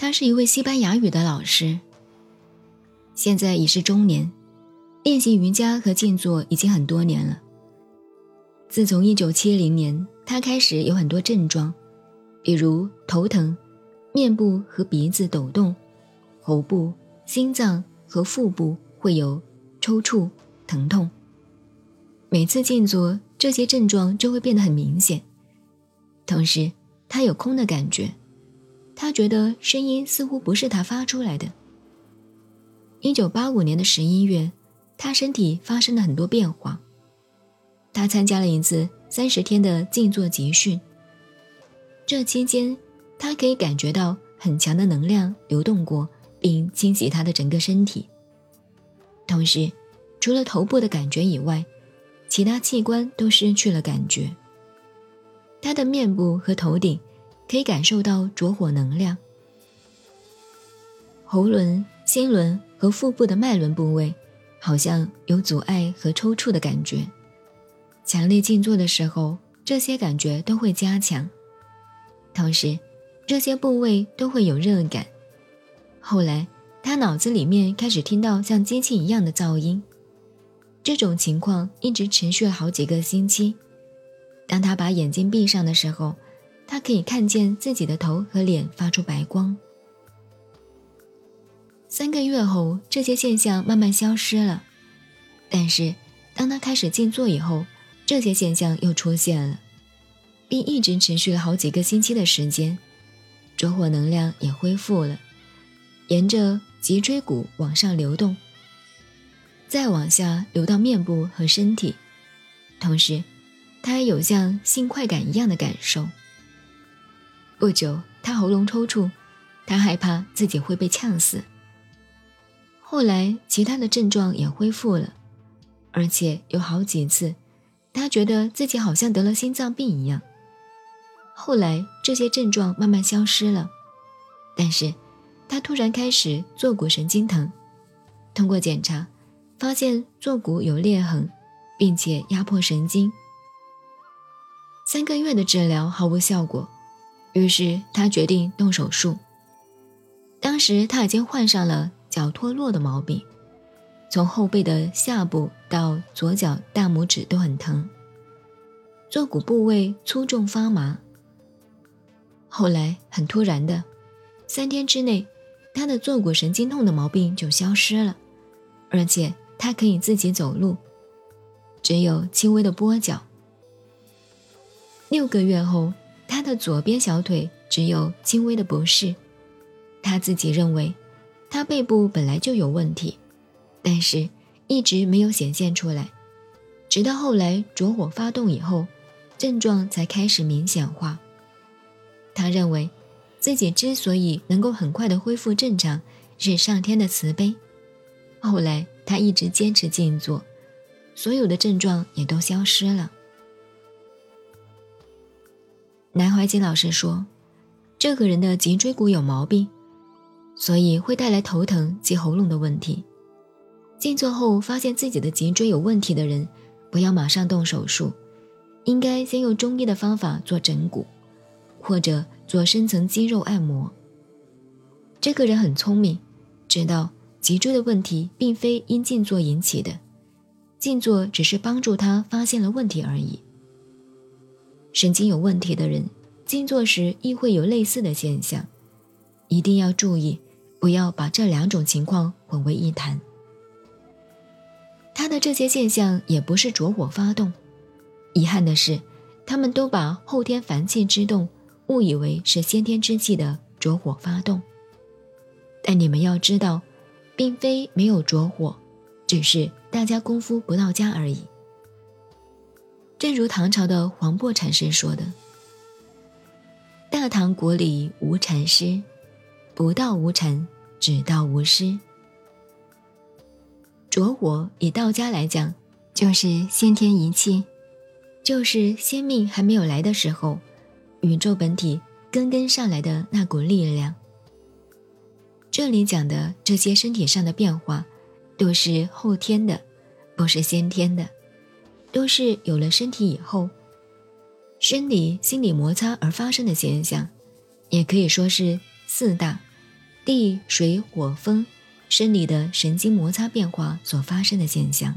他是一位西班牙语的老师，现在已是中年，练习瑜伽和静坐已经很多年了。自从1970年，他开始有很多症状，比如头疼、面部和鼻子抖动、喉部、心脏和腹部会有抽搐、疼痛。每次静坐，这些症状就会变得很明显。同时，他有空的感觉。他觉得声音似乎不是他发出来的。一九八五年的十一月，他身体发生了很多变化。他参加了一次三十天的静坐集训。这期间，他可以感觉到很强的能量流动过，并清洗他的整个身体。同时，除了头部的感觉以外，其他器官都失去了感觉。他的面部和头顶。可以感受到着火能量，喉轮、心轮和腹部的脉轮部位好像有阻碍和抽搐的感觉。强烈静坐的时候，这些感觉都会加强，同时这些部位都会有热感。后来，他脑子里面开始听到像机器一样的噪音，这种情况一直持续了好几个星期。当他把眼睛闭上的时候，他可以看见自己的头和脸发出白光。三个月后，这些现象慢慢消失了。但是，当他开始静坐以后，这些现象又出现了，并一直持续了好几个星期的时间。着火能量也恢复了，沿着脊椎骨往上流动，再往下流到面部和身体。同时，他还有像性快感一样的感受。不久，他喉咙抽搐，他害怕自己会被呛死。后来，其他的症状也恢复了，而且有好几次，他觉得自己好像得了心脏病一样。后来，这些症状慢慢消失了，但是，他突然开始坐骨神经疼。通过检查，发现坐骨有裂痕，并且压迫神经。三个月的治疗毫无效果。于是他决定动手术。当时他已经患上了脚脱落的毛病，从后背的下部到左脚大拇指都很疼，坐骨部位粗重发麻。后来很突然的，三天之内，他的坐骨神经痛的毛病就消失了，而且他可以自己走路，只有轻微的跛脚。六个月后。他的左边小腿只有轻微的不适，他自己认为，他背部本来就有问题，但是一直没有显现出来，直到后来着火发动以后，症状才开始明显化。他认为，自己之所以能够很快的恢复正常，是上天的慈悲。后来他一直坚持静坐，所有的症状也都消失了。南怀瑾老师说：“这个人的脊椎骨有毛病，所以会带来头疼及喉咙的问题。静坐后发现自己的脊椎有问题的人，不要马上动手术，应该先用中医的方法做整骨，或者做深层肌肉按摩。这个人很聪明，知道脊椎的问题并非因静坐引起的，静坐只是帮助他发现了问题而已。”神经有问题的人，静坐时亦会有类似的现象，一定要注意，不要把这两种情况混为一谈。他的这些现象也不是着火发动，遗憾的是，他们都把后天烦气之动误以为是先天之气的着火发动。但你们要知道，并非没有着火，只是大家功夫不到家而已。正如唐朝的黄檗禅师说的：“大唐国里无禅师，不到无禅，只道无师。”着火以道家来讲，就是先天一气，就是先命还没有来的时候，宇宙本体根根上来的那股力量。这里讲的这些身体上的变化，都是后天的，不是先天的。都是有了身体以后，生理、心理摩擦而发生的现象，也可以说是四大地、水、火、风生理的神经摩擦变化所发生的现象。